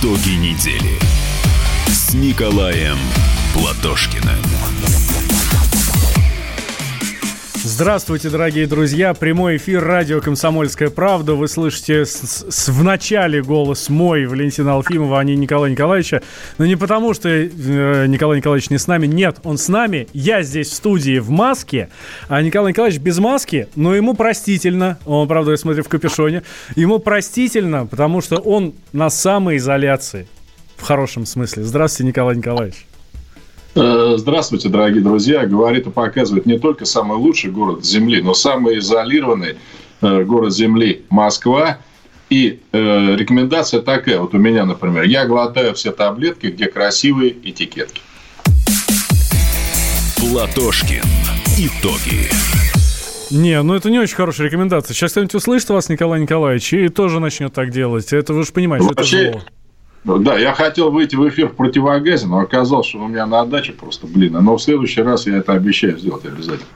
Итоги недели с Николаем Платошкиным. Здравствуйте, дорогие друзья. Прямой эфир радио «Комсомольская правда». Вы слышите с, с, в начале голос мой, Валентина Алфимова, а не Николая Николаевича. Но не потому, что э, Николай Николаевич не с нами. Нет, он с нами. Я здесь в студии в маске, а Николай Николаевич без маски. Но ему простительно. Он, правда, я смотрю в капюшоне. Ему простительно, потому что он на самоизоляции. В хорошем смысле. Здравствуйте, Николай Николаевич. Э, здравствуйте, дорогие друзья. Говорит и показывает не только самый лучший город Земли, но самый изолированный э, город Земли – Москва. И э, рекомендация такая, вот у меня, например, я глотаю все таблетки, где красивые этикетки. Платошкин. Итоги. Не, ну это не очень хорошая рекомендация. Сейчас кто-нибудь услышит вас, Николай Николаевич, и тоже начнет так делать. Это вы же понимаете, Вообще, это зло. Да, я хотел выйти в эфир в противогазе, но оказалось, что у меня на даче просто, блин. Но в следующий раз я это обещаю сделать обязательно.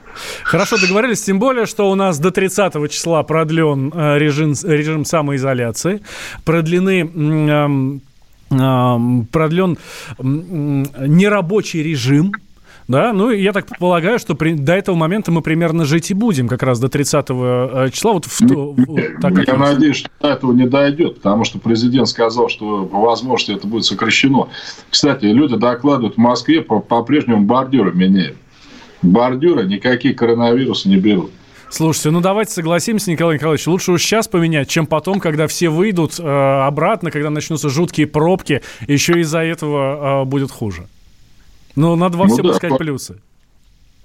Хорошо, договорились. Тем более, что у нас до 30 числа продлен э, режим, режим самоизоляции. Продлены продлен нерабочий режим да, ну, я так полагаю, что при, до этого момента мы примерно жить и будем, как раз до 30 э, числа. Вот в, Нет, так, как я надеюсь, что до этого не дойдет, потому что президент сказал, что по возможности это будет сокращено. Кстати, люди докладывают, в Москве по-прежнему бордюры меняют. Бордюры никакие коронавирусы не берут. Слушайте, ну давайте согласимся, Николай Николаевич, лучше уж сейчас поменять, чем потом, когда все выйдут э, обратно, когда начнутся жуткие пробки, еще из-за этого э, будет хуже. Ну, надо во ну, всем да, искать плюсы.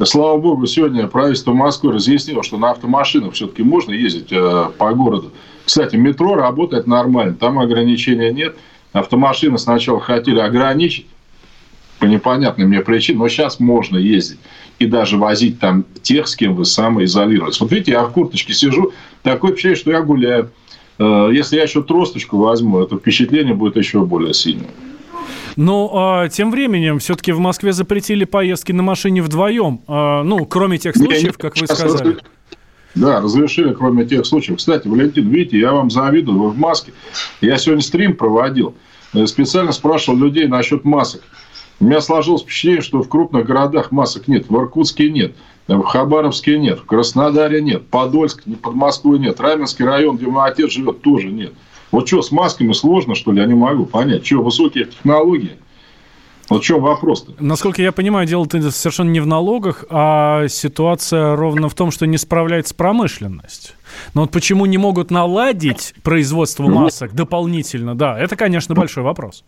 Слава богу, сегодня правительство Москвы разъяснило, что на автомашинах все-таки можно ездить э, по городу. Кстати, метро работает нормально, там ограничения нет. Автомашины сначала хотели ограничить по непонятным мне причинам, но сейчас можно ездить и даже возить там тех, с кем вы самоизолируетесь. Вот видите, я в курточке сижу, такое впечатление, что я гуляю. Э, если я еще тросточку возьму, это впечатление будет еще более сильное. Но а, тем временем все-таки в Москве запретили поездки на машине вдвоем. А, ну, кроме тех случаев, как вы сказали. Да, разрешили, кроме тех случаев. Кстати, Валентин, видите, я вам завидую, вы в маске. Я сегодня стрим проводил. Э, специально спрашивал людей насчет масок. У меня сложилось впечатление, что в крупных городах масок нет. В Иркутске нет. В Хабаровске нет. В Краснодаре нет. Подольск, под Москвой нет. Раменский район, где мой отец живет, тоже нет. Вот что, с масками сложно, что ли? Я не могу понять. Что, высокие технологии? Вот в чем вопрос-то? Насколько я понимаю, дело совершенно не в налогах, а ситуация ровно в том, что не справляется промышленность. Но вот почему не могут наладить производство ну, масок дополнительно, да, это, конечно, большой вопрос.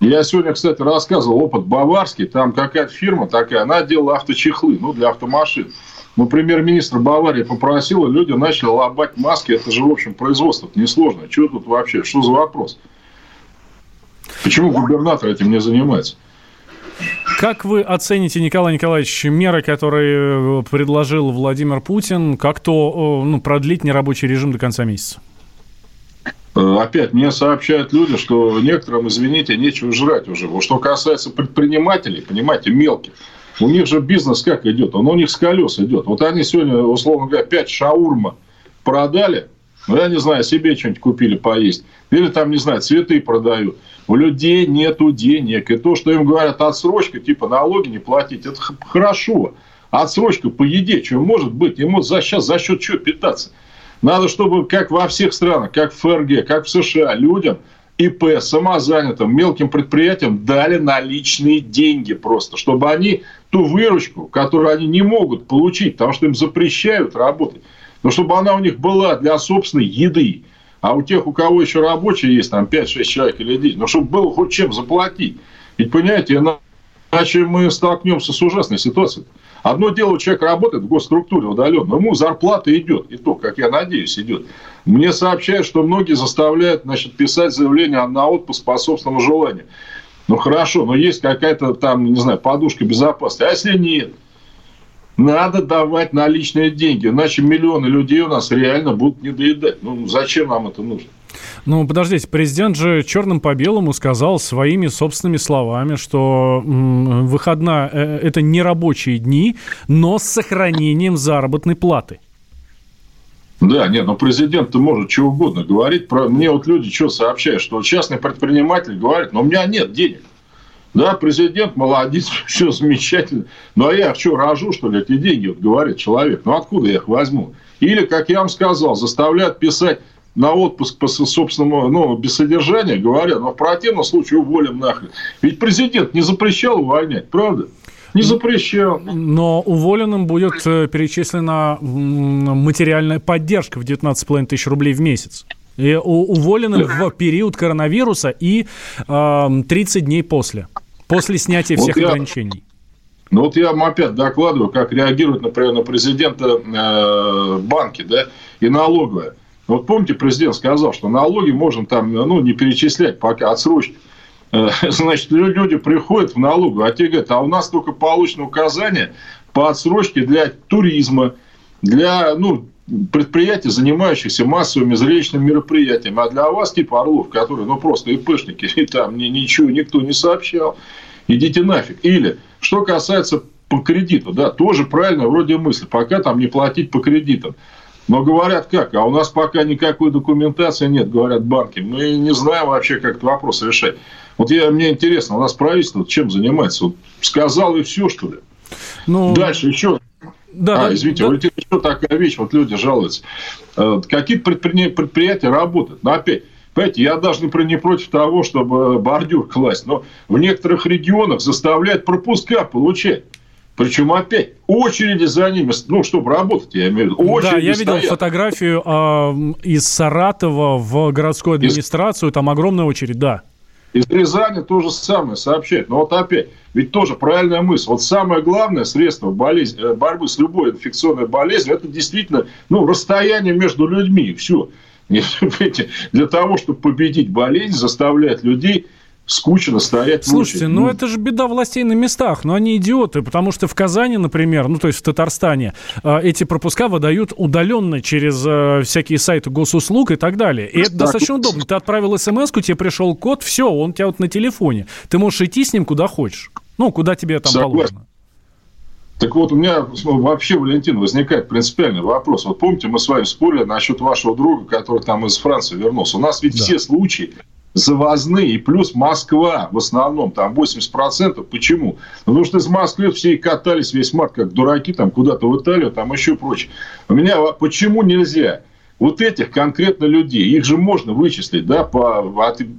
Я сегодня, кстати, рассказывал опыт баварский. Там какая-то фирма такая, она делала авточехлы, ну, для автомашин. Ну, премьер-министр Баварии попросил, и люди начали лобать маски. Это же, в общем, производство несложно. Что тут вообще? Что за вопрос? Почему губернатор этим не занимается? Как вы оцените, Николай Николаевич, меры, которые э, предложил Владимир Путин, как то ну, продлить нерабочий режим до конца месяца? Э, опять мне сообщают люди, что некоторым, извините, нечего жрать уже. Вот что касается предпринимателей, понимаете, мелких, у них же бизнес как идет? Он у них с колес идет. Вот они сегодня, условно говоря, 5 шаурма продали, ну, я не знаю, себе что-нибудь купили поесть. Или там, не знаю, цветы продают. У людей нету денег. И то, что им говорят отсрочка, типа налоги не платить, это хорошо. Отсрочка по еде, что может быть? Ему за, сейчас за счет чего питаться? Надо, чтобы, как во всех странах, как в ФРГ, как в США, людям ИП, самозанятым, мелким предприятиям дали наличные деньги просто, чтобы они ту выручку, которую они не могут получить, потому что им запрещают работать, но чтобы она у них была для собственной еды. А у тех, у кого еще рабочие есть, там 5-6 человек или 10, но чтобы было хоть чем заплатить. Ведь, понимаете, иначе мы столкнемся с ужасной ситуацией. Одно дело, человек работает в госструктуре удаленно, ему зарплата идет, и то, как я надеюсь, идет. Мне сообщают, что многие заставляют значит, писать заявление на отпуск по собственному желанию. Ну хорошо, но есть какая-то там, не знаю, подушка безопасности. А если нет? Надо давать наличные деньги, иначе миллионы людей у нас реально будут недоедать. Ну зачем нам это нужно? Ну, подождите, президент же черным по белому сказал своими собственными словами, что выходная э, – это не рабочие дни, но с сохранением заработной платы. Да, нет, но президент-то может что угодно говорить. Про... Мне вот люди что сообщают, что частный предприниматель говорит, но у меня нет денег. Да, президент молодец, все замечательно. Ну, а я что, рожу, что ли, эти деньги, вот говорит человек. Ну, откуда я их возьму? Или, как я вам сказал, заставляют писать на отпуск по собственному, ну, без содержания, говоря, но в противном случае уволим нахрен. Ведь президент не запрещал увольнять, правда? Не запрещал. Но уволенным будет э, перечислена материальная поддержка в 19,5 тысяч рублей в месяц. И уволенным в период коронавируса и э, 30 дней после. После снятия всех вот я, ограничений. Ну вот я вам опять докладываю, как реагируют, например, на президента э, банки да, и налоговая. Вот помните, президент сказал, что налоги можно там ну, не перечислять пока отсрочки. Э, значит, люди приходят в налогу, а те говорят, а у нас только получено указание по отсрочке для туризма, для ну, предприятий, занимающихся массовыми зрелищными мероприятиями. А для вас, типа Орлов, которые ну, просто ИПшники, и там ничего никто не сообщал, идите нафиг. Или, что касается по кредиту, да, тоже правильно вроде мысль, пока там не платить по кредитам. Но говорят как? А у нас пока никакой документации нет, говорят банки. Мы не знаем вообще, как этот вопрос решать. Вот я, мне интересно, у нас правительство чем занимается? Вот сказал и все, что ли? Ну... Дальше еще да, а, да, извините, да. вот еще такая вещь, вот люди жалуются. Э, какие-то предприятия работают. Но опять, Понимаете, я даже не, не против того, чтобы бордюр класть, но в некоторых регионах заставляют пропуска получать. Причем опять очереди за ними, ну, чтобы работать, я имею в виду. Очереди да, я видел стоят. фотографию э, из Саратова в городскую администрацию, из... там огромная очередь, да. Из Рязани то же самое сообщает. Но вот опять, ведь тоже правильная мысль. Вот самое главное средство болезнь, э, борьбы с любой инфекционной болезнью, это действительно ну, расстояние между людьми. Все. Для того, чтобы победить болезнь, заставлять людей скучно стоять. Слушайте, ну, ну это же беда властей на местах, но они идиоты, потому что в Казани, например, ну то есть в Татарстане, э, эти пропуска выдают удаленно через э, всякие сайты госуслуг и так далее. И это достаточно удобно. Ты отправил смс тебе пришел код, все, он у тебя вот на телефоне. Ты можешь идти с ним куда хочешь. Ну, куда тебе там Согласен. положено. Так вот, у меня вообще, Валентин, возникает принципиальный вопрос. Вот помните, мы с вами спорили насчет вашего друга, который там из Франции вернулся. У нас ведь да. все случаи завозные, и плюс Москва в основном, там 80%. Почему? Потому что из Москвы все и катались весь март, как дураки, там куда-то в Италию, там еще прочее. У меня почему нельзя? Вот этих конкретно людей, их же можно вычислить, да, по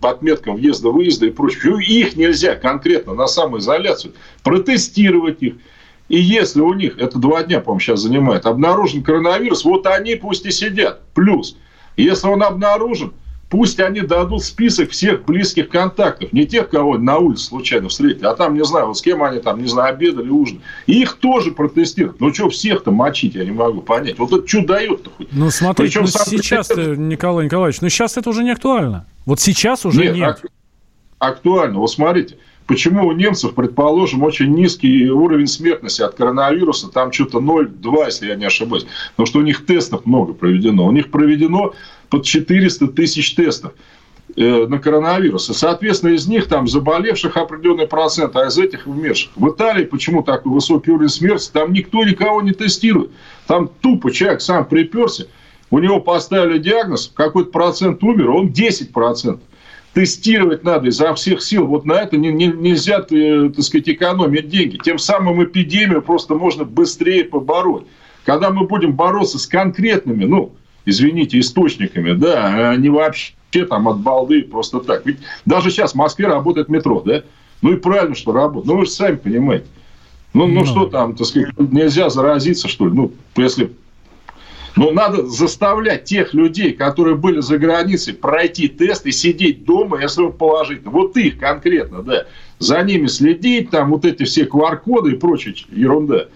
отметкам въезда-выезда и прочее. Их нельзя конкретно на самоизоляцию протестировать их. И если у них, это два дня, по-моему, сейчас занимает, обнаружен коронавирус, вот они пусть и сидят. Плюс, если он обнаружен, Пусть они дадут список всех близких контактов, не тех, кого на улице случайно встретили, а там, не знаю, вот с кем они там, не знаю, обедали, ужин. И их тоже протестируют. Ну, что всех-то мочить, я не могу понять. Вот это что дает-то хоть? Ну, смотрите, ну, сейчас Николай Николаевич, ну, сейчас это уже не актуально. Вот сейчас уже нет. нет. Актуально. Вот смотрите, Почему у немцев, предположим, очень низкий уровень смертности от коронавируса, там что-то 0,2, если я не ошибаюсь. Потому что у них тестов много проведено. У них проведено под 400 тысяч тестов э, на коронавирус. И, соответственно, из них там заболевших определенный процент, а из этих умерших. В Италии почему такой высокий уровень смерти? Там никто никого не тестирует. Там тупо человек сам приперся, у него поставили диагноз, какой-то процент умер, он 10% тестировать надо изо всех сил. Вот на это не, не, нельзя, э, так сказать, экономить деньги. Тем самым эпидемию просто можно быстрее побороть. Когда мы будем бороться с конкретными, ну, извините, источниками, да, не вообще там от балды просто так. Ведь даже сейчас в Москве работает метро, да? Ну и правильно, что работает. Ну вы же сами понимаете. Ну, ну, ну что там, так сказать, нельзя заразиться, что ли? Ну, если но надо заставлять тех людей, которые были за границей, пройти тест и сидеть дома, если он положительный. Вот их конкретно, да. За ними следить, там вот эти все QR-коды и прочая ерунда.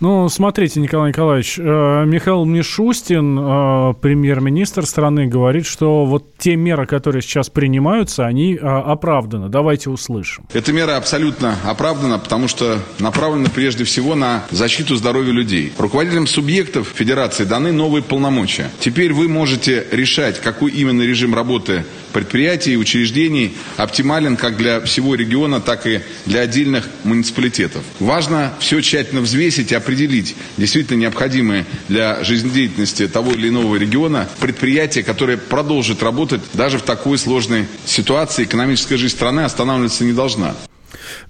Ну, смотрите, Николай Николаевич, э, Михаил Мишустин, э, премьер-министр страны, говорит, что вот те меры, которые сейчас принимаются, они э, оправданы. Давайте услышим. Эта мера абсолютно оправдана, потому что направлена прежде всего на защиту здоровья людей. Руководителям субъектов Федерации даны новые полномочия. Теперь вы можете решать, какой именно режим работы предприятий и учреждений оптимален как для всего региона, так и для отдельных муниципалитетов. Важно все тщательно взвесить и определить действительно необходимые для жизнедеятельности того или иного региона предприятия, которые продолжат работать даже в такой сложной ситуации. Экономическая жизнь страны останавливаться не должна.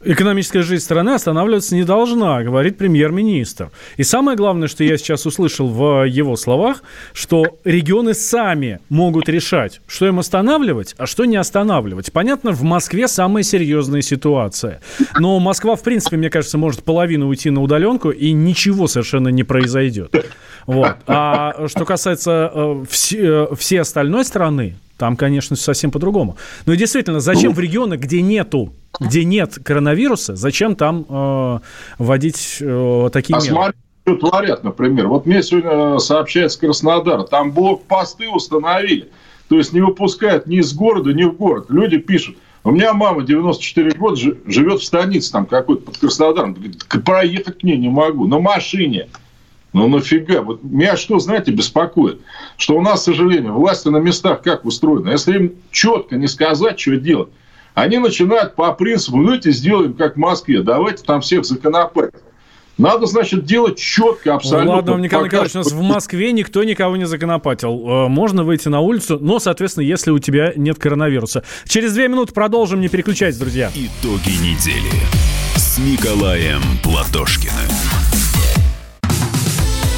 Экономическая жизнь страны останавливаться не должна, говорит премьер-министр. И самое главное, что я сейчас услышал в его словах, что регионы сами могут решать, что им останавливать, а что не останавливать. Понятно, в Москве самая серьезная ситуация. Но Москва, в принципе, мне кажется, может половину уйти на удаленку, и ничего совершенно не произойдет. Вот. А что касается э, все, всей остальной страны, там, конечно, совсем по-другому. Но действительно, зачем в регионах, где нету, где нет коронавируса, зачем там э, вводить э, такие а меры? Смотри, что творят, например. Вот мне сегодня сообщает с Краснодара, там блокпосты установили. То есть не выпускают ни из города, ни в город. Люди пишут, у меня мама 94 года живет в станице там какой-то под Краснодаром. Говорит, проехать к ней не могу. На машине. Ну нафига? Вот меня что, знаете, беспокоит? Что у нас, к сожалению, власти на местах как устроены? Если им четко не сказать, что делать, они начинают по принципу, давайте сделаем как в Москве, давайте там всех законопать. Надо, значит, делать четко, абсолютно. Ну, ладно, Николай Николаевич, у нас в Москве никто никого не законопатил. Э, можно выйти на улицу, но, соответственно, если у тебя нет коронавируса. Через две минуты продолжим, не переключайтесь, друзья. Итоги недели с Николаем Платошкиным.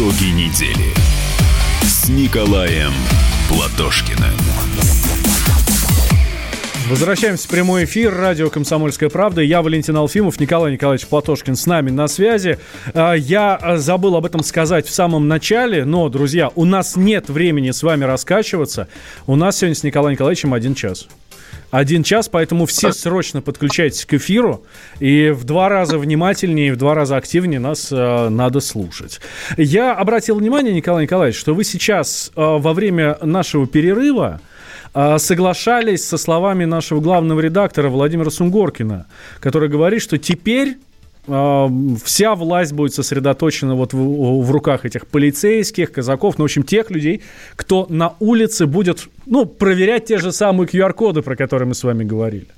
Итоги недели с Николаем Платошкиным. Возвращаемся в прямой эфир. Радио «Комсомольская правда». Я Валентин Алфимов, Николай Николаевич Платошкин с нами на связи. А, я забыл об этом сказать в самом начале, но, друзья, у нас нет времени с вами раскачиваться. У нас сегодня с Николаем Николаевичем один час один час, поэтому все срочно подключайтесь к эфиру и в два раза внимательнее, в два раза активнее нас э, надо слушать. Я обратил внимание, Николай Николаевич, что вы сейчас э, во время нашего перерыва э, соглашались со словами нашего главного редактора Владимира Сунгоркина, который говорит, что теперь вся власть будет сосредоточена вот в, в руках этих полицейских, казаков, ну, в общем, тех людей, кто на улице будет, ну, проверять те же самые QR-коды, про которые мы с вами говорили.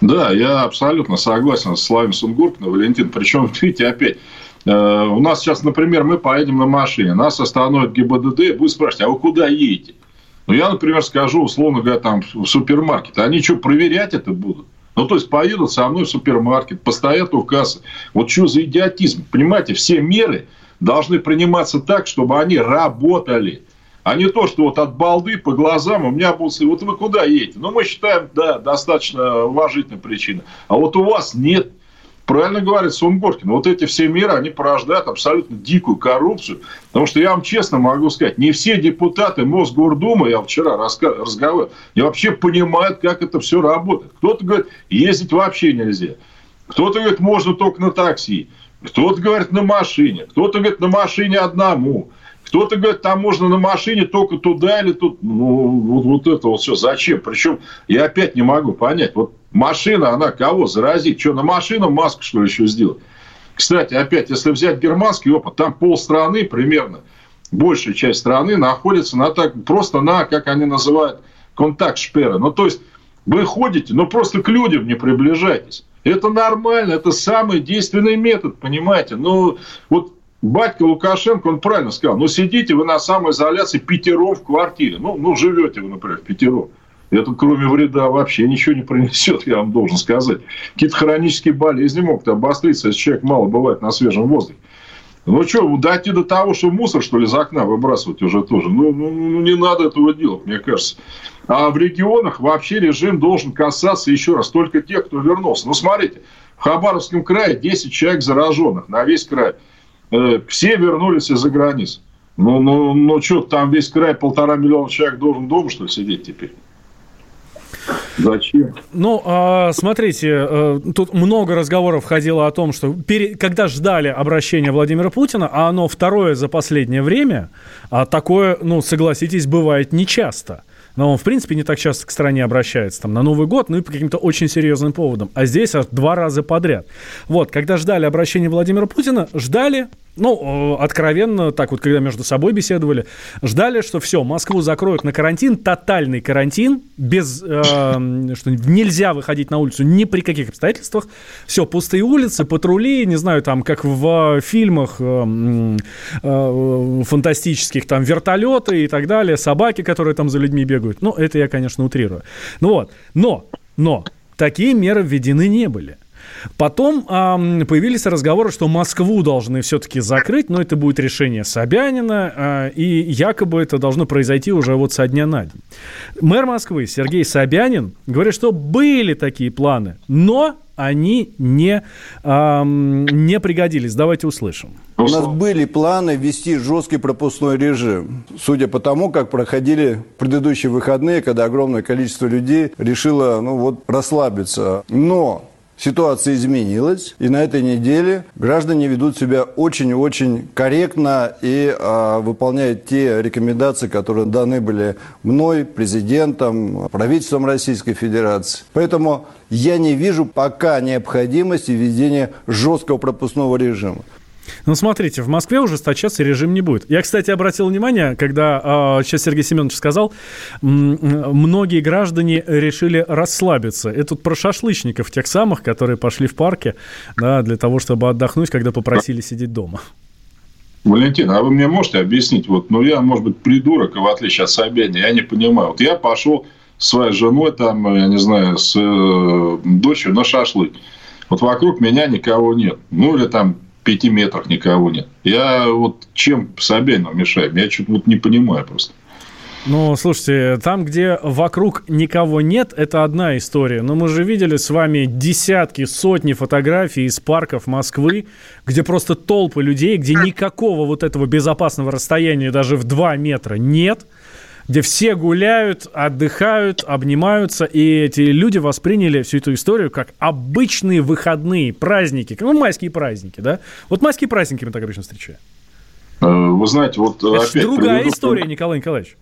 Да, я абсолютно согласен с Славем Сунгуркиным, Валентин. Причем, видите, опять, э, у нас сейчас, например, мы поедем на машине, нас остановит ГИБДД и будет спрашивать, а вы куда едете? Ну, я, например, скажу, условно говоря, там, в супермаркет. Они что, проверять это будут? Ну, то есть, поедут со мной в супермаркет, постоят у кассы. Вот что за идиотизм? Понимаете, все меры должны приниматься так, чтобы они работали. А не то, что вот от балды по глазам у меня будут... Вот вы куда едете? Ну, мы считаем, да, достаточно уважительная причина. А вот у вас нет. Правильно говорит Сунгоркин. Вот эти все меры, они порождают абсолютно дикую коррупцию. Потому что я вам честно могу сказать, не все депутаты Мосгордумы, я вчера разговаривал, не вообще понимают, как это все работает. Кто-то говорит, ездить вообще нельзя. Кто-то говорит, можно только на такси. Кто-то говорит, на машине. Кто-то говорит, на машине одному. Кто-то говорит, там можно на машине только туда или тут. Ну, вот, вот это вот все. Зачем? Причем я опять не могу понять. Вот машина, она кого заразит? Что, на машину маску, что ли, еще сделать? Кстати, опять, если взять германский опыт, там полстраны примерно, большая часть страны находится на так, просто на, как они называют, контакт шперы. Ну, то есть, вы ходите, но просто к людям не приближайтесь. Это нормально, это самый действенный метод, понимаете? Ну, вот батька Лукашенко, он правильно сказал, ну, сидите вы на самоизоляции пятером в квартире. Ну, ну живете вы, например, пятером. Это кроме вреда вообще ничего не принесет, я вам должен сказать. Какие-то хронические болезни могут обостриться, если человек мало бывает на свежем воздухе. Ну что, дойти до того, что мусор, что ли, из окна выбрасывать уже тоже. Ну, ну, ну не надо этого делать, мне кажется. А в регионах вообще режим должен касаться, еще раз, только тех, кто вернулся. Ну, смотрите, в Хабаровском крае 10 человек зараженных на весь край. Э, все вернулись из-за границ. Ну, ну, ну что, там весь край полтора миллиона человек должен дома, что ли, сидеть теперь? Зачем? Ну, а, смотрите, э, тут много разговоров ходило о том, что когда ждали обращения Владимира Путина, а оно второе за последнее время, а такое, ну, согласитесь, бывает нечасто. Но он, в принципе, не так часто к стране обращается, там, на Новый год, ну и по каким-то очень серьезным поводам. А здесь аж два раза подряд. Вот, когда ждали обращения Владимира Путина, ждали, ну, откровенно, так вот, когда между собой беседовали, ждали, что все, Москву закроют на карантин, тотальный карантин, без, э, что нельзя выходить на улицу ни при каких обстоятельствах. Все, пустые улицы, патрули, не знаю, там, как в фильмах э, э, фантастических, там, вертолеты и так далее, собаки, которые там за людьми бегают. Ну, это я, конечно, утрирую. Ну вот, но, но, такие меры введены не были. Потом э, появились разговоры, что Москву должны все-таки закрыть, но это будет решение Собянина, э, и якобы это должно произойти уже вот со дня на день. Мэр Москвы Сергей Собянин говорит, что были такие планы, но они не, э, не пригодились. Давайте услышим. У нас были планы ввести жесткий пропускной режим. Судя по тому, как проходили предыдущие выходные, когда огромное количество людей решило ну, вот, расслабиться. Но Ситуация изменилась, и на этой неделе граждане ведут себя очень-очень корректно и а, выполняют те рекомендации, которые даны были мной, президентом, правительством Российской Федерации. Поэтому я не вижу пока необходимости введения жесткого пропускного режима. Ну, смотрите, в Москве ужесточаться режим не будет. Я, кстати, обратил внимание, когда э, сейчас Сергей Семенович сказал, многие граждане решили расслабиться. Это тут про шашлычников, тех самых, которые пошли в парке да, для того, чтобы отдохнуть, когда попросили сидеть дома. Валентин, а вы мне можете объяснить, вот, ну, я, может быть, придурок, в отличие от Собянина, я не понимаю. Вот я пошел с своей женой, там, я не знаю, с э, дочерью на шашлык. Вот вокруг меня никого нет. Ну, или там пяти метрах никого нет. Я вот чем Собянину мешаю? Я что-то вот не понимаю просто. Ну, слушайте, там, где вокруг никого нет, это одна история. Но мы же видели с вами десятки, сотни фотографий из парков Москвы, где просто толпы людей, где никакого вот этого безопасного расстояния даже в 2 метра нет где все гуляют, отдыхают, обнимаются, и эти люди восприняли всю эту историю как обычные выходные праздники, ну, майские праздники, да? Вот майские праздники мы так обычно встречаем. Э, вы знаете, вот Это опять... другая приведу... история, Николай Николаевич.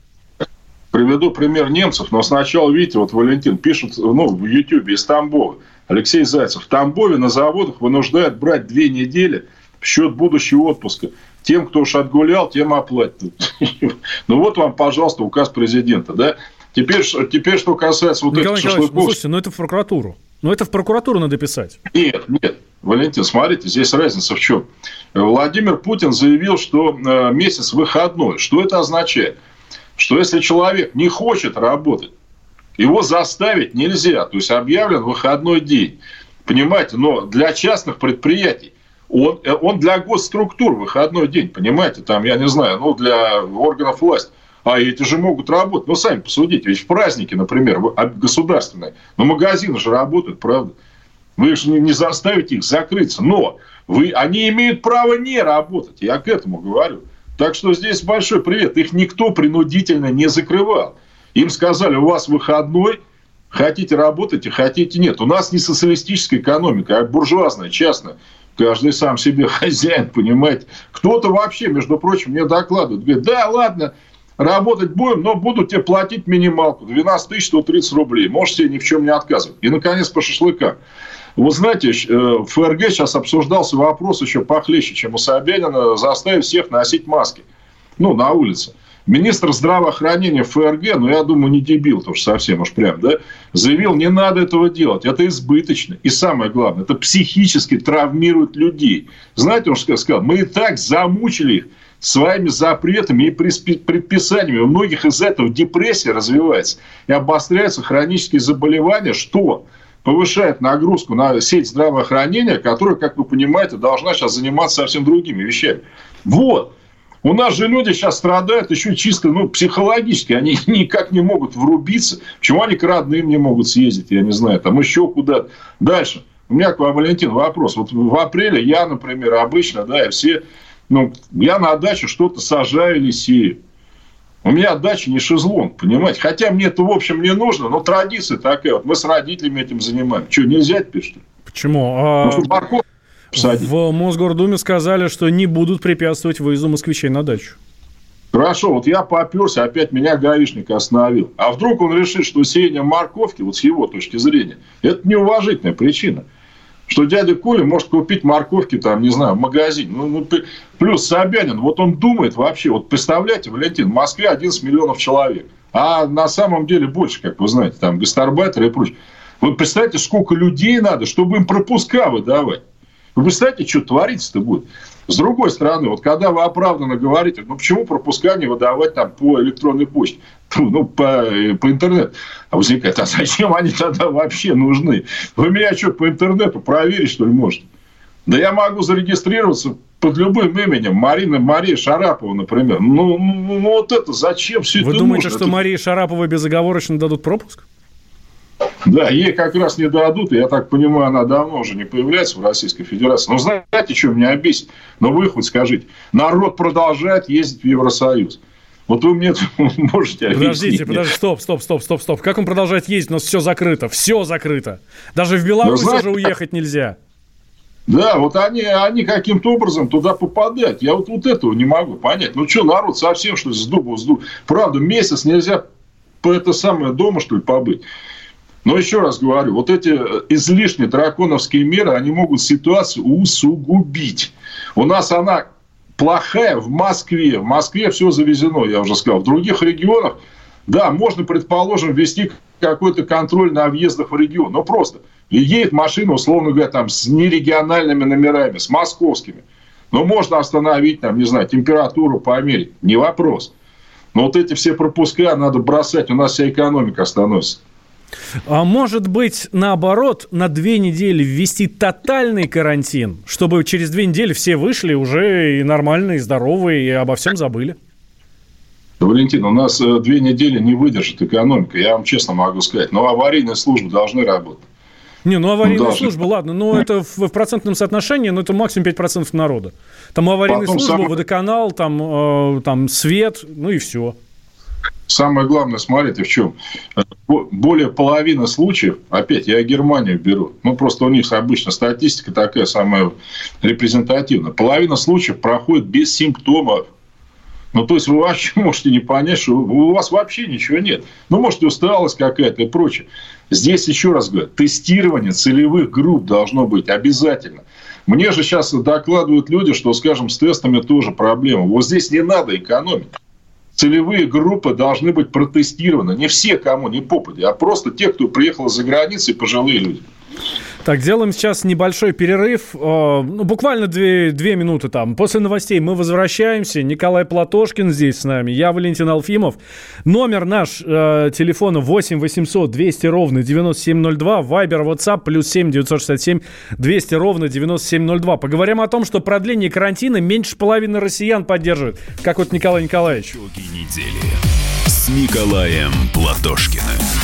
Приведу пример немцев, но сначала, видите, вот Валентин пишет, ну, в Ютьюбе из Тамбова. Алексей Зайцев. В Тамбове на заводах вынуждают брать две недели в счет будущего отпуска. Тем, кто уж отгулял, тем оплатят. Ну вот вам, пожалуйста, указ президента, да? Теперь, теперь что касается вот Николай этих шашлыков... Ну, слушайте, ну это в прокуратуру. Ну это в прокуратуру надо писать. Нет, нет. Валентин, смотрите, здесь разница в чем. Владимир Путин заявил, что э, месяц выходной. Что это означает? Что если человек не хочет работать, его заставить нельзя. То есть объявлен выходной день. Понимаете, но для частных предприятий он, э, он для госструктур выходной день, понимаете, там, я не знаю, ну, для органов власти. А эти же могут работать. Ну, сами посудите, ведь в праздники, например, государственные, но магазины же работают, правда. Вы же не заставите их закрыться. Но вы, они имеют право не работать. Я к этому говорю. Так что здесь большой привет. Их никто принудительно не закрывал. Им сказали, у вас выходной, хотите работать, хотите нет. У нас не социалистическая экономика, а буржуазная, частная. Каждый сам себе хозяин, понимаете. Кто-то вообще, между прочим, мне докладывает. Говорит, да, ладно, работать будем, но буду тебе платить минималку. 12 тысяч 130 рублей. Можешь себе ни в чем не отказывать. И, наконец, по шашлыкам. Вы знаете, э, в ФРГ сейчас обсуждался вопрос еще похлеще, чем у Собянина, заставить всех носить маски. Ну, на улице. Министр здравоохранения ФРГ, ну, я думаю, не дебил тоже совсем уж прям, да, заявил, не надо этого делать, это избыточно. И самое главное, это психически травмирует людей. Знаете, он что сказал? Мы и так замучили их своими запретами и предписаниями. У многих из этого депрессия развивается и обостряются хронические заболевания, что повышает нагрузку на сеть здравоохранения, которая, как вы понимаете, должна сейчас заниматься совсем другими вещами. Вот. У нас же люди сейчас страдают еще чисто ну, психологически. Они никак не могут врубиться. Почему они к родным не могут съездить, я не знаю. Там еще куда-то. Дальше. У меня к вам, Валентин, вопрос. Вот в апреле я, например, обычно, да, и все... Ну, я на даче что-то сажаю или сею. У меня дача не шезлонг, понимаете? Хотя мне это, в общем, не нужно, но традиция такая. Вот мы с родителями этим занимаемся. Что, нельзя теперь, что ли? Почему? Ну, морковь посадить. В Мосгордуме сказали, что не будут препятствовать выезду москвичей на дачу. Хорошо, вот я поперся, опять меня гаишник остановил. А вдруг он решит, что сеяние морковки, вот с его точки зрения, это неуважительная причина. Что дядя Коля может купить морковки, там, не знаю, в магазине. Ну, ну, плюс Собянин, вот он думает вообще, вот представляете, Валентин, в Москве 11 миллионов человек. А на самом деле больше, как вы знаете, там гастарбайтеры и прочее. Вот представьте, сколько людей надо, чтобы им пропуска выдавать. Вы представляете, что творится-то будет? С другой стороны, вот когда вы оправданно говорите, ну почему пропуска не выдавать там по электронной почте, ну, по, по интернету, а возникает, а зачем они тогда вообще нужны? Вы меня что, по интернету проверить, что ли, можете? Да я могу зарегистрироваться под любым именем. Марина Мария Шарапова, например. Ну, ну, ну вот это зачем все Вы это думаете, нужно? что Это- Марии Шараповой безоговорочно дадут пропуск? Да, ей как раз не дадут, и я так понимаю, она давно уже не появляется в Российской Федерации. Но знаете, что меня бесит? Но вы хоть скажите. Народ продолжает ездить в Евросоюз. Вот вы мне можете объяснить. Подождите, подождите, стоп, стоп, стоп, стоп, стоп. Как он продолжает ездить? У нас все закрыто, все закрыто. Даже в Беларусь Ну, знаете- уже уехать нельзя. Да, вот они, они каким-то образом туда попадают. Я вот, вот этого не могу понять. Ну что, народ совсем, что ли, с дуба сду... Правда, месяц нельзя по это самое дома, что ли, побыть. Но еще раз говорю, вот эти э, излишне драконовские меры, они могут ситуацию усугубить. У нас она плохая в Москве. В Москве все завезено, я уже сказал. В других регионах, да, можно, предположим, ввести какой-то контроль на въездах в регион. Но просто едет машина, условно говоря, там, с нерегиональными номерами, с московскими. Но можно остановить, там, не знаю, температуру померить. Не вопрос. Но вот эти все пропуска надо бросать, у нас вся экономика остановится. А может быть, наоборот, на две недели ввести тотальный карантин, чтобы через две недели все вышли уже и нормальные, и здоровые, и обо всем забыли? Валентин, у нас э, две недели не выдержит экономика, я вам честно могу сказать. Но аварийные службы должны работать. Не, ну аварийные Ну, да. службы, ладно, но это в, в процентном соотношении, но это максимум 5% народа. Там аварийные Потом службы, сам- водоканал, там, э, там свет, ну и все. Самое главное, смотрите, в чем. Бо- Более половины случаев, опять я Германию беру, ну просто у них обычно статистика такая самая репрезентативная. Половина случаев проходит без симптомов. Ну, то есть, вы вообще можете не понять, что у вас вообще ничего нет. Ну, может, усталость какая-то и прочее. Здесь, еще раз говорю, тестирование целевых групп должно быть обязательно. Мне же сейчас докладывают люди, что, скажем, с тестами тоже проблема. Вот здесь не надо экономить целевые группы должны быть протестированы. Не все, кому не попади, а просто те, кто приехал за границей, пожилые люди. Так, делаем сейчас небольшой перерыв, э, ну, буквально две, две минуты там. После новостей мы возвращаемся. Николай Платошкин здесь с нами, я Валентин Алфимов. Номер наш э, телефона 8 800 200 ровно 9702, Вайбер, WhatsApp, плюс 7 967 200 ровно 9702. Поговорим о том, что продление карантина меньше половины россиян поддерживает, как вот Николай Николаевич. Недели с Николаем Платошкиным.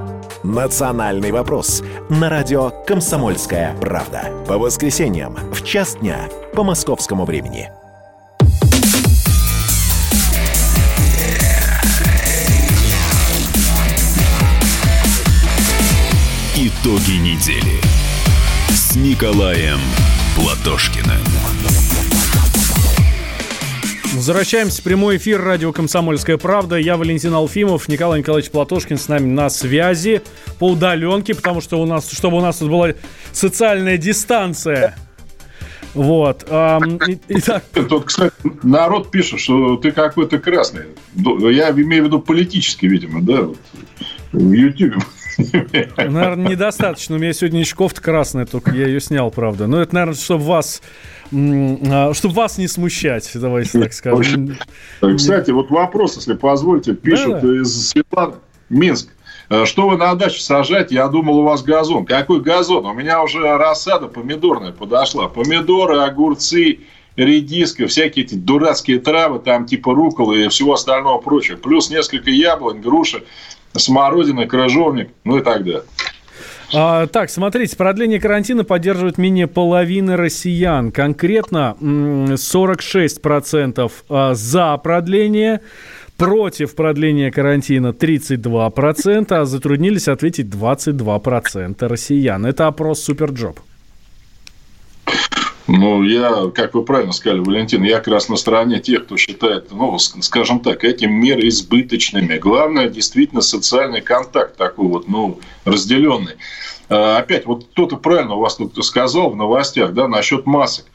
«Национальный вопрос» на радио «Комсомольская правда». По воскресеньям в час дня по московскому времени. Итоги недели с Николаем Платошкиным. Возвращаемся в прямой эфир радио «Комсомольская правда». Я Валентин Алфимов, Николай Николаевич Платошкин с нами на связи по удаленке, потому что у нас, чтобы у нас тут была социальная дистанция. Вот. Итак, Тут, кстати, народ пишет, что ты какой-то красный. Ну, Я имею в виду политический, видимо, да, вот, в Ютьюбе. наверное, недостаточно. У меня сегодня еще кофта красная, только я ее снял, правда. Но это, наверное, чтобы вас, чтобы вас не смущать, давайте так скажем. Кстати, вот вопрос, если позволите, пишут Да-да. из Светланы, Минск. Э, что вы на даче сажаете? Я думал, у вас газон. Какой газон? У меня уже рассада помидорная подошла. Помидоры, огурцы, редиска, всякие эти дурацкие травы, там типа руколы и всего остального прочего. Плюс несколько яблонь, груши, смородина, крыжовник, ну и так далее. А, так, смотрите, продление карантина поддерживает менее половины россиян. Конкретно 46% а, за продление, против продления карантина 32%, а затруднились ответить 22% россиян. Это опрос SuperJob. Ну, я, как вы правильно сказали, Валентин, я как раз на стороне тех, кто считает, ну, скажем так, эти меры избыточными. Главное, действительно, социальный контакт такой вот, ну, разделенный. А, опять, вот кто-то правильно у вас тут сказал в новостях, да, насчет масок.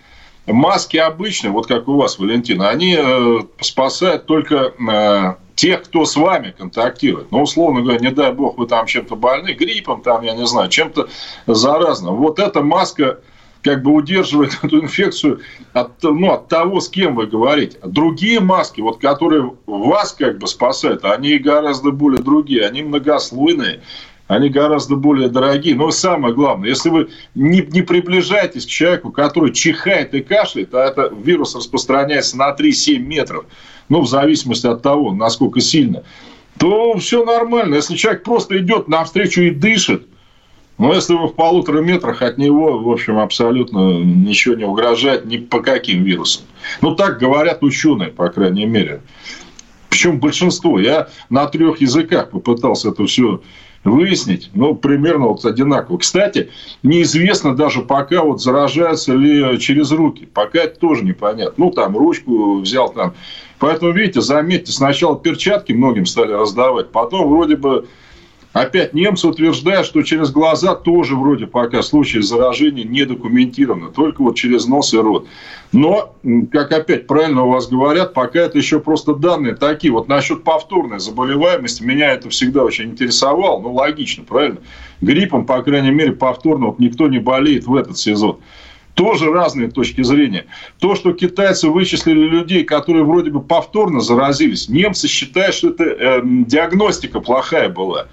Маски обычные, вот как у вас, Валентин, они э, спасают только э, тех, кто с вами контактирует. Ну, условно говоря, не дай бог, вы там чем-то больны, гриппом, там, я не знаю, чем-то заразным. Вот эта маска как бы удерживает эту инфекцию от, ну, от того, с кем вы говорите. Другие маски, вот, которые вас как бы спасают, они гораздо более другие, они многослойные, они гораздо более дорогие. Но самое главное, если вы не, не приближаетесь к человеку, который чихает и кашляет, а это вирус распространяется на 3-7 метров, ну, в зависимости от того, насколько сильно, то все нормально. Если человек просто идет навстречу и дышит, но если вы в полутора метрах от него, в общем, абсолютно ничего не угрожает ни по каким вирусам. Ну, так говорят ученые, по крайней мере. Причем большинство. Я на трех языках попытался это все выяснить, ну, примерно вот одинаково. Кстати, неизвестно даже пока вот заражаются ли через руки. Пока это тоже непонятно. Ну, там, ручку взял там. Поэтому, видите, заметьте, сначала перчатки многим стали раздавать, потом вроде бы Опять немцы утверждают, что через глаза тоже вроде пока случаи заражения не документированы, только вот через нос и рот. Но, как опять правильно у вас говорят, пока это еще просто данные такие. Вот насчет повторной заболеваемости, меня это всегда очень интересовало. Ну, логично, правильно? Гриппом, по крайней мере, повторно вот никто не болеет в этот сезон тоже разные точки зрения. То, что китайцы вычислили людей, которые вроде бы повторно заразились, немцы считают, что это э, диагностика плохая была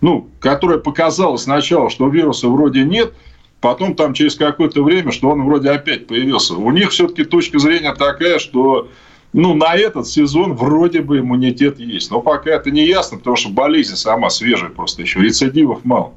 ну, которая показала сначала, что вируса вроде нет, потом там через какое-то время, что он вроде опять появился. У них все-таки точка зрения такая, что ну, на этот сезон вроде бы иммунитет есть. Но пока это не ясно, потому что болезнь сама свежая просто еще, рецидивов мало.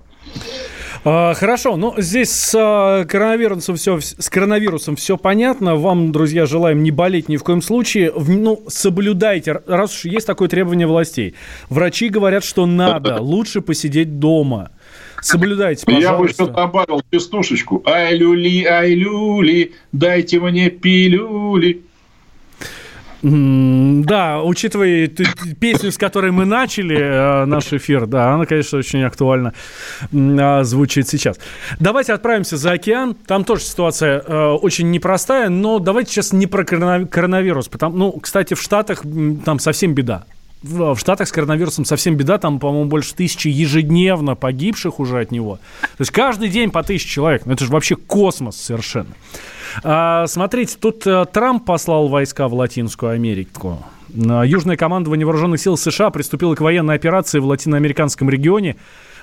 А, хорошо, ну здесь с а, коронавирусом все, с коронавирусом все понятно. Вам, друзья, желаем не болеть ни в коем случае. Ну, соблюдайте, раз уж есть такое требование властей. Врачи говорят, что надо лучше посидеть дома. Соблюдайте, пожалуйста. Я бы еще добавил частушечку. Ай, люли, ай, люли, дайте мне пилюли. Да, учитывая песню, с которой мы начали э, наш эфир, да, она, конечно, очень актуально а, звучит сейчас. Давайте отправимся за океан. Там тоже ситуация э, очень непростая, но давайте сейчас не про коронавирус. Потому, ну, кстати, в Штатах там совсем беда в Штатах с коронавирусом совсем беда, там, по-моему, больше тысячи ежедневно погибших уже от него. То есть каждый день по тысяче человек. Ну, это же вообще космос совершенно. А, смотрите, тут а, Трамп послал войска в Латинскую Америку. Южное командование вооруженных сил США приступило к военной операции в латиноамериканском регионе.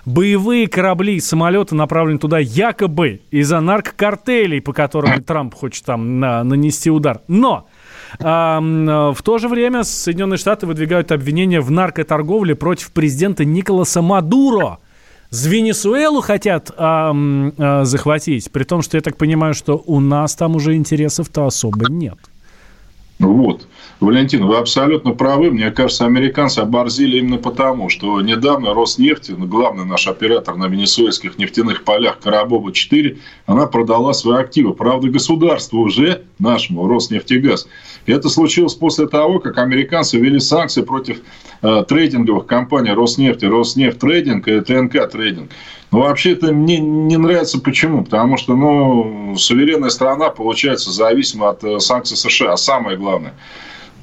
Боевые корабли и самолеты направлены туда якобы из-за наркокартелей, по которым Трамп хочет там на, нанести удар. Но а, в то же время Соединенные Штаты выдвигают обвинения в наркоторговле против президента Николаса Мадуро. С Венесуэлу хотят а, а, захватить, при том, что я так понимаю, что у нас там уже интересов-то особо нет. Вот. Валентин, вы абсолютно правы. Мне кажется, американцы оборзили именно потому, что недавно Роснефть, главный наш оператор на венесуэльских нефтяных полях Карабоба-4, она продала свои активы. Правда, государство уже, нашему Роснефтегаз, и это случилось после того, как американцы ввели санкции против э, трейдинговых компаний Роснефти, Роснефть трейдинг и ТНК трейдинг. Но вообще это мне не нравится. Почему? Потому что ну, суверенная страна, получается, зависима от э, санкций США. А самое главное,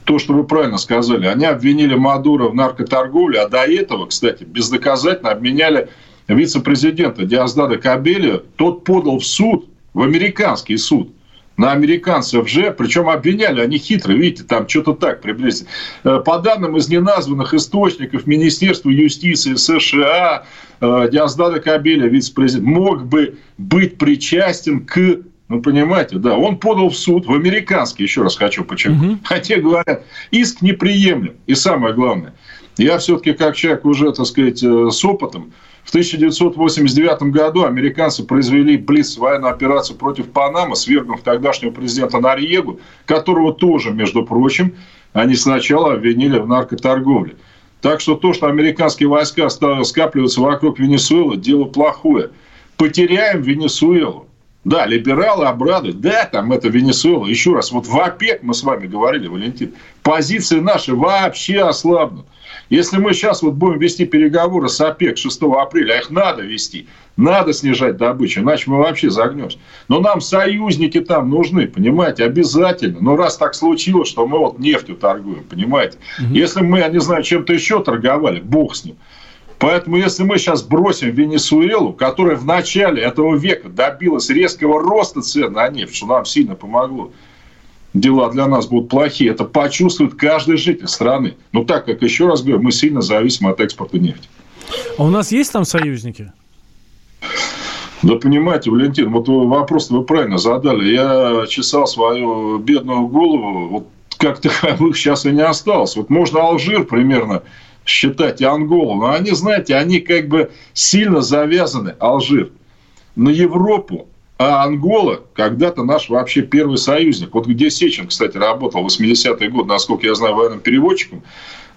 то, что вы правильно сказали, они обвинили Мадуро в наркоторговле, а до этого, кстати, бездоказательно обменяли вице-президента Диаздада Кабеля. Тот подал в суд, в американский суд – на американцев же, причем обвиняли они хитро, видите, там что-то так приблизительно. Э, по данным из неназванных источников Министерства юстиции США, э, Диаздада Кабеля, вице-президент, мог бы быть причастен к ну, понимаете, да, он подал в суд, в американский, еще раз хочу подчеркнуть. Угу. Хотя говорят, иск неприемлем. И самое главное, я все-таки как человек уже, так сказать, э, с опытом, в 1989 году американцы произвели близ военную операцию против Панамы, свергнув тогдашнего президента Нарьегу, которого тоже, между прочим, они сначала обвинили в наркоторговле. Так что то, что американские войска скапливаются вокруг Венесуэлы, дело плохое. Потеряем Венесуэлу. Да, либералы обрадуют. Да, там это Венесуэла. Еще раз, вот в ОПЕК мы с вами говорили, Валентин, позиции наши вообще ослабнут. Если мы сейчас вот будем вести переговоры с ОПЕК 6 апреля, а их надо вести, надо снижать добычу, иначе мы вообще загнемся. Но нам союзники там нужны, понимаете, обязательно. Но раз так случилось, что мы вот нефтью торгуем, понимаете. Угу. Если мы, я не знаю, чем-то еще торговали, бог с ним. Поэтому, если мы сейчас бросим Венесуэлу, которая в начале этого века добилась резкого роста цен на нефть, что нам сильно помогло, дела для нас будут плохие. Это почувствует каждый житель страны. Но так как, еще раз говорю, мы сильно зависим от экспорта нефти. А у нас есть там союзники? Да понимаете, Валентин, вот вопрос вы правильно задали. Я чесал свою бедную голову, вот как таковых сейчас и не осталось. Вот можно Алжир примерно считать и Анголу, но они, знаете, они как бы сильно завязаны, Алжир, на Европу, а Ангола когда-то наш вообще первый союзник. Вот где Сечин, кстати, работал в 80-е годы, насколько я знаю, военным переводчиком.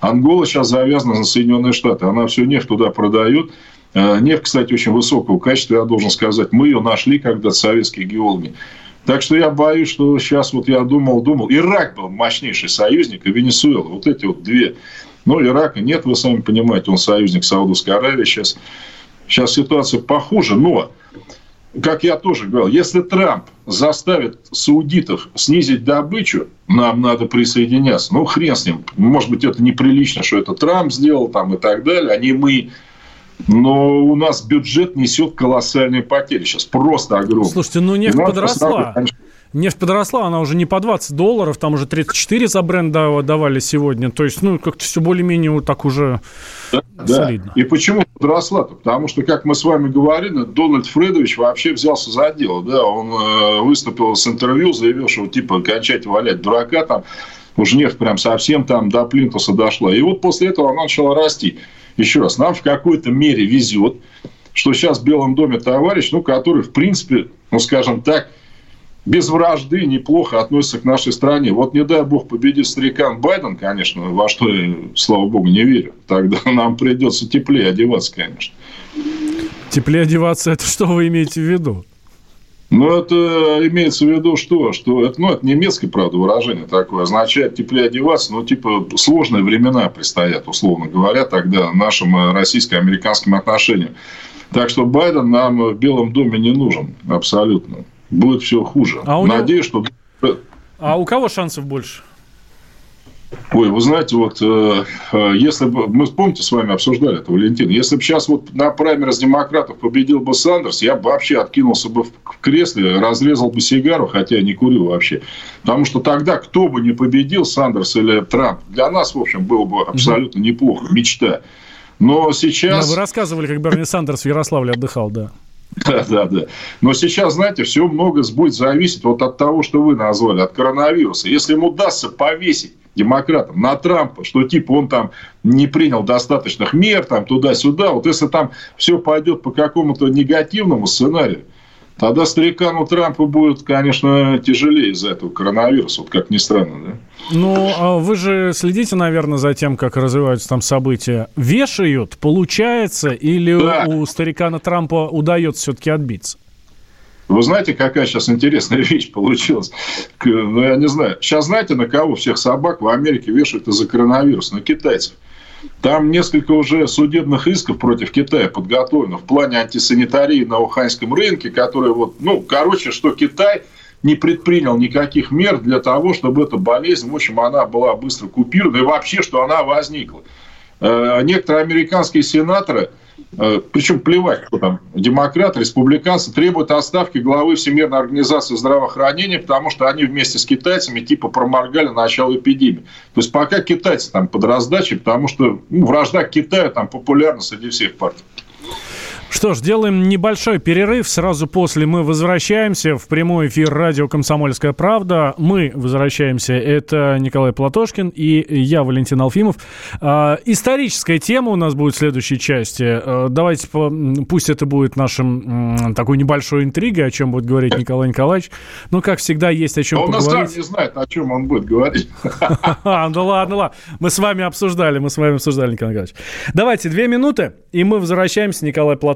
Ангола сейчас завязана на Соединенные Штаты. Она всю нефть туда продает. Э, нефть, кстати, очень высокого качества, я должен сказать. Мы ее нашли когда-то, советские геологи. Так что я боюсь, что сейчас вот я думал, думал. Ирак был мощнейший союзник, и Венесуэла. Вот эти вот две. Но Ирака нет, вы сами понимаете, он союзник Саудовской Аравии сейчас. Сейчас ситуация похуже, но как я тоже говорил, если Трамп заставит саудитов снизить добычу, нам надо присоединяться. Ну, хрен с ним. Может быть, это неприлично, что это Трамп сделал там и так далее, а не мы. Но у нас бюджет несет колоссальные потери сейчас, просто огромные. Слушайте, ну нефть подросла. Конечно, Нефть подросла, она уже не по 20 долларов, там уже 34 за бренд давали сегодня. То есть, ну, как-то все более-менее вот так уже да, солидно. Да. И почему подросла-то? Потому что, как мы с вами говорили, Дональд Фредович вообще взялся за дело. Да, он э, выступил с интервью, заявил, что типа кончать валять дурака там. Уже нефть прям совсем там до плинтуса дошла. И вот после этого она начала расти. Еще раз, нам в какой-то мере везет, что сейчас в Белом доме товарищ, ну, который, в принципе, ну, скажем так, без вражды неплохо относятся к нашей стране. Вот не дай бог победит старикан Байден, конечно, во что я, слава богу, не верю. Тогда нам придется теплее одеваться, конечно. Теплее одеваться, это что вы имеете в виду? Ну, это имеется в виду что? Что это, ну, это немецкое, правда, выражение такое. Означает теплее одеваться, но, типа, сложные времена предстоят, условно говоря, тогда нашим э, российско-американским отношениям. Так что Байден нам в Белом доме не нужен абсолютно будет все хуже. А у Надеюсь, него... что... А у кого шансов больше? Ой, вы знаете, вот э, э, если бы, мы помните, с вами обсуждали это, Валентин, если бы сейчас вот на праймерис демократов победил бы Сандерс, я бы вообще откинулся бы в кресле, разрезал бы сигару, хотя я не курил вообще. Потому что тогда, кто бы не победил, Сандерс или Трамп, для нас, в общем, было бы абсолютно неплохо, мечта. Но сейчас... Да, вы рассказывали, как Берни Сандерс в Ярославле отдыхал, да. Да, да, да. Но сейчас, знаете, все много будет зависеть вот от того, что вы назвали, от коронавируса. Если ему удастся повесить демократам на Трампа, что типа он там не принял достаточных мер, там туда-сюда, вот если там все пойдет по какому-то негативному сценарию, Тогда старикану Трампу будет, конечно, тяжелее из-за этого коронавируса, вот как ни странно, да? Ну, а вы же следите, наверное, за тем, как развиваются там события. Вешают, получается, или да. у старикана Трампа удается все-таки отбиться? Вы знаете, какая сейчас интересная вещь получилась? Ну, я не знаю. Сейчас знаете, на кого всех собак в Америке вешают из-за коронавируса? На китайцев. Там несколько уже судебных исков против Китая подготовлено в плане антисанитарии на Уханьском рынке, которые вот, ну, короче, что Китай не предпринял никаких мер для того, чтобы эта болезнь, в общем, она была быстро купирована и вообще, что она возникла. Э, некоторые американские сенаторы причем плевать, кто там, демократы, республиканцы, требуют отставки главы Всемирной организации здравоохранения, потому что они вместе с китайцами типа проморгали начало эпидемии. То есть пока китайцы там под раздачей, потому что ну, вражда к Китаю там популярна среди всех партий. Что ж, делаем небольшой перерыв. Сразу после мы возвращаемся в прямой эфир радио «Комсомольская правда». Мы возвращаемся. Это Николай Платошкин и я, Валентин Алфимов. А, историческая тема у нас будет в следующей части. А, давайте, по, пусть это будет нашим такой небольшой интригой, о чем будет говорить Николай Николаевич. Но, как всегда, есть о чем он поговорить. Он сам не знает, о чем он будет говорить. Ну ладно, ладно. Мы с вами обсуждали, мы с вами обсуждали, Николай Николаевич. Давайте две минуты, и мы возвращаемся. Николай Платошкин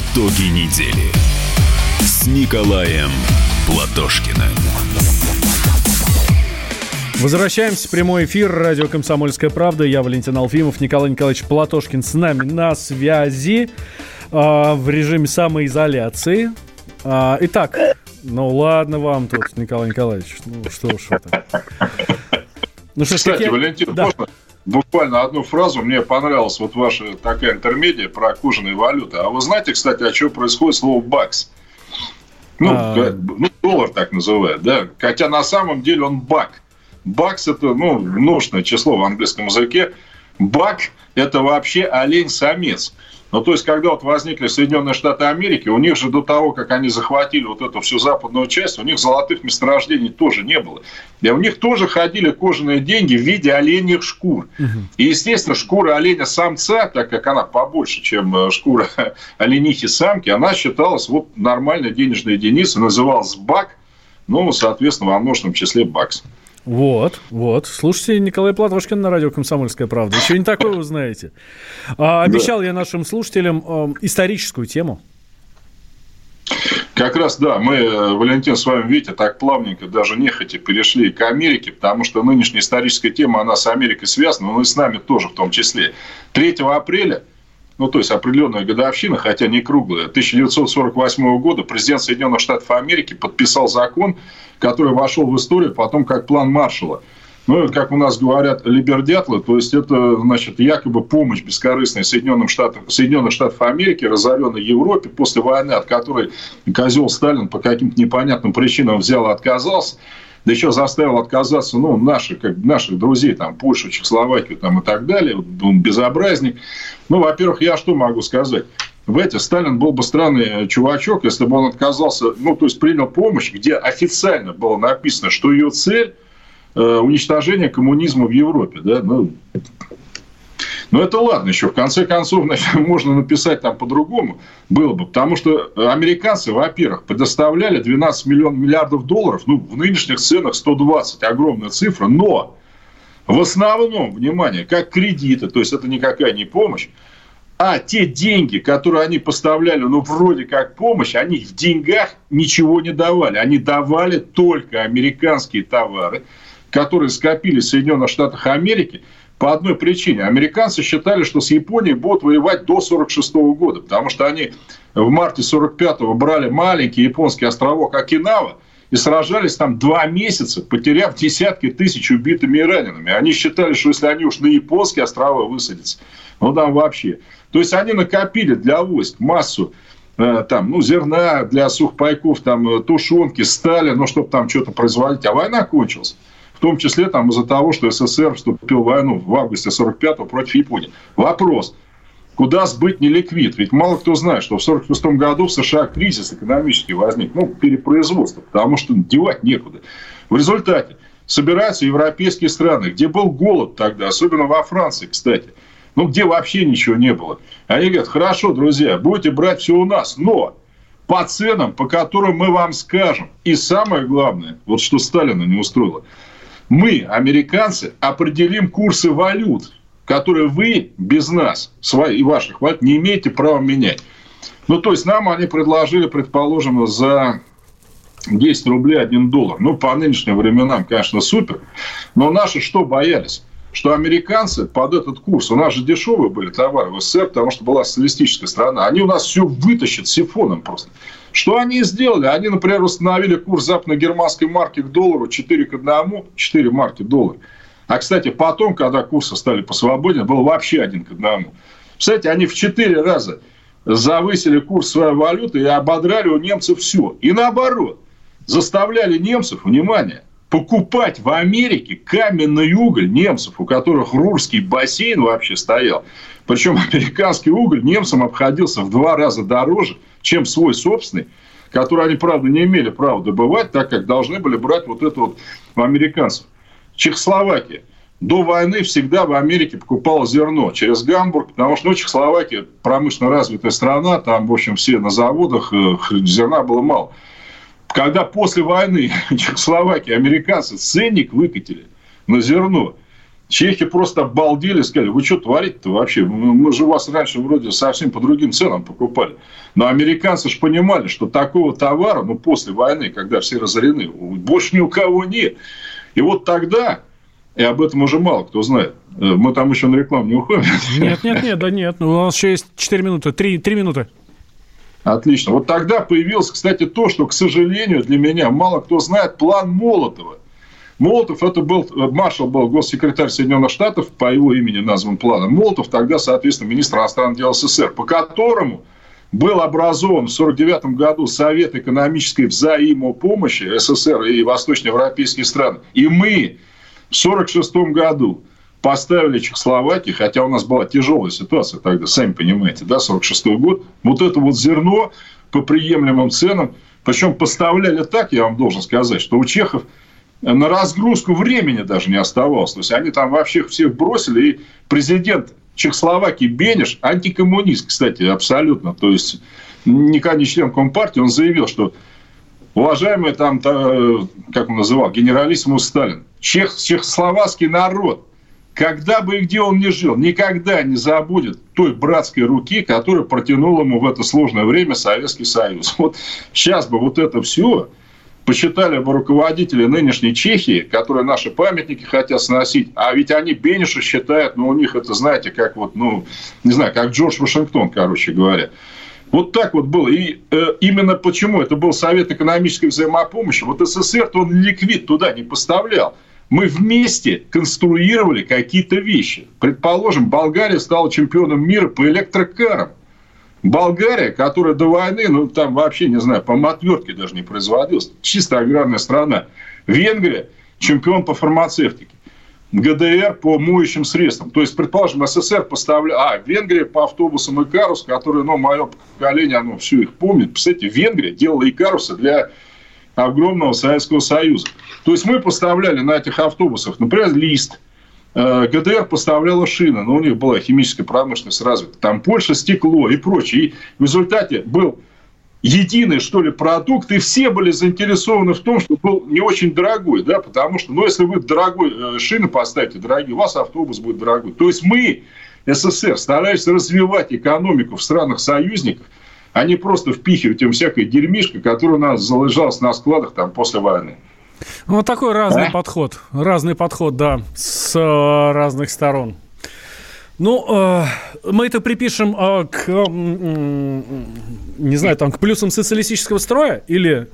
Итоги недели с Николаем Платошкиным. Возвращаемся в прямой эфир. Радио «Комсомольская правда». Я Валентин Алфимов. Николай Николаевич Платошкин с нами на связи э, в режиме самоизоляции. Э, итак, ну ладно вам тут, Николай Николаевич. Ну что ж это. Ну, что Кстати, я... Валентин, да. можно буквально одну фразу. Мне понравилась вот ваша такая интермедия про кожаные валюты. А вы знаете, кстати, о чем происходит слово «бакс»? Ну, а... ну, доллар так называют, да. Хотя на самом деле он бак. Бакс – это, ну, множное число в английском языке. Бак – это вообще олень-самец. Ну, то есть, когда вот возникли Соединенные Штаты Америки, у них же до того, как они захватили вот эту всю западную часть, у них золотых месторождений тоже не было. И у них тоже ходили кожаные деньги в виде оленьих шкур. И, естественно, шкура оленя-самца, так как она побольше, чем э, шкура оленихи-самки, она считалась вот нормальной денежной единицей, называлась бак, ну, соответственно, во множественном числе бакс. Вот, вот. Слушайте Николай Платошкин на радио «Комсомольская правда». Еще не такое узнаете. А, обещал да. я нашим слушателям э, историческую тему. Как раз, да, мы, э, Валентин, с вами, видите, так плавненько, даже нехотя перешли к Америке, потому что нынешняя историческая тема, она с Америкой связана, но и с нами тоже в том числе. 3 апреля ну, то есть определенная годовщина, хотя не круглая, 1948 года президент Соединенных Штатов Америки подписал закон, который вошел в историю потом как план Маршалла. Ну, как у нас говорят, либердятлы, то есть это, значит, якобы помощь бескорыстной Соединенным Штатам, Соединенных Штатов Америки, разоренной Европе после войны, от которой козел Сталин по каким-то непонятным причинам взял и отказался да еще заставил отказаться ну, наших, как, наших друзей, там, Польшу, Чехословакию там, и так далее. Он безобразник. Ну, во-первых, я что могу сказать? В эти Сталин был бы странный чувачок, если бы он отказался, ну, то есть принял помощь, где официально было написано, что ее цель э, уничтожение коммунизма в Европе. Да? Ну, но это ладно еще. В конце концов, можно написать там по-другому было бы. Потому что американцы, во-первых, предоставляли 12 миллионов миллиардов долларов. Ну, в нынешних ценах 120. Огромная цифра. Но в основном, внимание, как кредиты. То есть, это никакая не помощь. А те деньги, которые они поставляли, ну, вроде как помощь, они в деньгах ничего не давали. Они давали только американские товары, которые скопились в Соединенных Штатах Америки – по одной причине. Американцы считали, что с Японией будут воевать до 1946 года, потому что они в марте 1945 брали маленький японский островок Окинава и сражались там два месяца, потеряв десятки тысяч убитыми и ранеными. Они считали, что если они уж на японские острова высадятся, ну там вообще. То есть они накопили для войск массу э, там, ну, зерна для сухпайков, там, э, тушенки, стали, ну, чтобы там что-то производить. А война кончилась. В том числе там, из-за того, что СССР вступил в войну в августе 45-го против Японии. Вопрос. Куда сбыть неликвид? Ведь мало кто знает, что в 1946 году в США кризис экономический возник. Ну, перепроизводство. Потому что девать некуда. В результате собираются европейские страны, где был голод тогда, особенно во Франции, кстати. Ну, где вообще ничего не было. Они говорят, хорошо, друзья, будете брать все у нас, но по ценам, по которым мы вам скажем. И самое главное, вот что Сталина не устроило – Мы, американцы, определим курсы валют, которые вы без нас свои, и ваших валют не имеете права менять. Ну, то есть, нам они предложили, предположим, за 10 рублей 1 доллар. Ну, по нынешним временам, конечно, супер. Но наши что боялись? Что американцы под этот курс, у нас же дешевые были товары в СССР, потому что была социалистическая страна, они у нас все вытащат сифоном просто. Что они сделали? Они, например, установили курс западно-германской марки к доллару 4 к 1, 4 марки доллар. А, кстати, потом, когда курсы стали посвободнее, был вообще один к одному. Кстати, они в 4 раза завысили курс своей валюты и ободрали у немцев все. И наоборот, заставляли немцев, внимание, покупать в Америке каменный уголь немцев, у которых Рурский бассейн вообще стоял. Причем американский уголь немцам обходился в два раза дороже, чем свой собственный, который они, правда, не имели права добывать, так как должны были брать вот это вот у американцев. Чехословакия. До войны всегда в Америке покупала зерно через Гамбург, потому что ну, Чехословакия промышленно развитая страна, там, в общем, все на заводах, э, зерна было мало когда после войны Чехословакии американцы ценник выкатили на зерно, чехи просто обалдели, сказали, вы что творите-то вообще? Мы же вас раньше вроде совсем по другим ценам покупали. Но американцы же понимали, что такого товара, ну, после войны, когда все разорены, больше ни у кого нет. И вот тогда, и об этом уже мало кто знает, э, мы там еще на рекламу не уходим. Нет, нет, нет, да нет. Ну, у нас еще есть 4 минуты, 3, 3 минуты. Отлично. Вот тогда появилось, кстати, то, что, к сожалению, для меня мало кто знает, план Молотова. Молотов, это был, маршал был госсекретарь Соединенных Штатов, по его имени назван планом. Молотов тогда, соответственно, министр иностранных дел СССР, по которому был образован в 1949 году Совет экономической взаимопомощи СССР и восточноевропейские страны. И мы в 1946 году поставили Чехословакии, хотя у нас была тяжелая ситуация тогда, сами понимаете, да, 46 год, вот это вот зерно по приемлемым ценам, причем поставляли так, я вам должен сказать, что у чехов на разгрузку времени даже не оставалось. То есть, они там вообще всех бросили, и президент Чехословакии Бенеш, антикоммунист, кстати, абсолютно, то есть, никогда не член Компартии, он заявил, что уважаемый там, как он называл, генералиссимус Сталин, чех, чехословацкий народ когда бы и где он ни жил, никогда не забудет той братской руки, которая протянула ему в это сложное время Советский Союз. Вот сейчас бы вот это все посчитали бы руководители нынешней Чехии, которые наши памятники хотят сносить, а ведь они Бениша считают, ну, у них это, знаете, как вот, ну, не знаю, как Джордж Вашингтон, короче говоря. Вот так вот было. И э, именно почему это был Совет экономической взаимопомощи. Вот СССР-то он ликвид туда не поставлял мы вместе конструировали какие-то вещи. Предположим, Болгария стала чемпионом мира по электрокарам. Болгария, которая до войны, ну, там вообще, не знаю, по отвертке даже не производилась. Чисто аграрная страна. Венгрия – чемпион по фармацевтике. ГДР по моющим средствам. То есть, предположим, СССР поставлял... А, Венгрия по автобусам Икарус, которые, ну, мое поколение, оно все их помнит. Представляете, Венгрия делала Икарусы для огромного Советского Союза. То есть мы поставляли на этих автобусах, например, лист. Э, ГДР поставляла шины, но у них была химическая промышленность развита. Там Польша стекло и прочее. И в результате был единый, что ли, продукт, и все были заинтересованы в том, что был не очень дорогой, да, потому что, ну, если вы дорогой э, шины поставите, дорогие, у вас автобус будет дорогой. То есть мы, СССР, старались развивать экономику в странах-союзниках, а не просто впихивать им всякое дерьмишко, которое у нас залежалось на складах там после войны. Ну, вот такой разный а? подход. Разный подход, да, с э, разных сторон. Ну, э, мы это припишем э, к, э, не знаю, там, к плюсам социалистического строя или...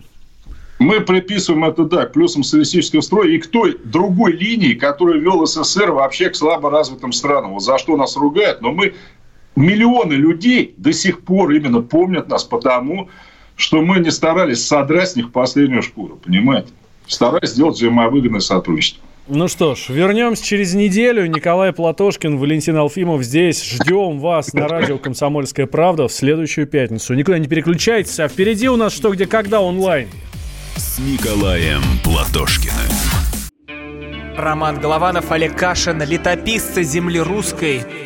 Мы приписываем это, да, к плюсам социалистического строя и к той другой линии, которую вел СССР вообще к слабо развитым странам. Вот за что нас ругают, но мы миллионы людей до сих пор именно помнят нас потому, что мы не старались содрать с них последнюю шкуру, понимаете? Старались сделать взаимовыгодное сотрудничество. Ну что ж, вернемся через неделю. Николай Платошкин, Валентин Алфимов здесь. Ждем вас на радио «Комсомольская правда» в следующую пятницу. Никуда не переключайтесь, а впереди у нас «Что, где, когда» онлайн. С Николаем Платошкиным. Роман Голованов, Олег Кашин, летописцы земли русской –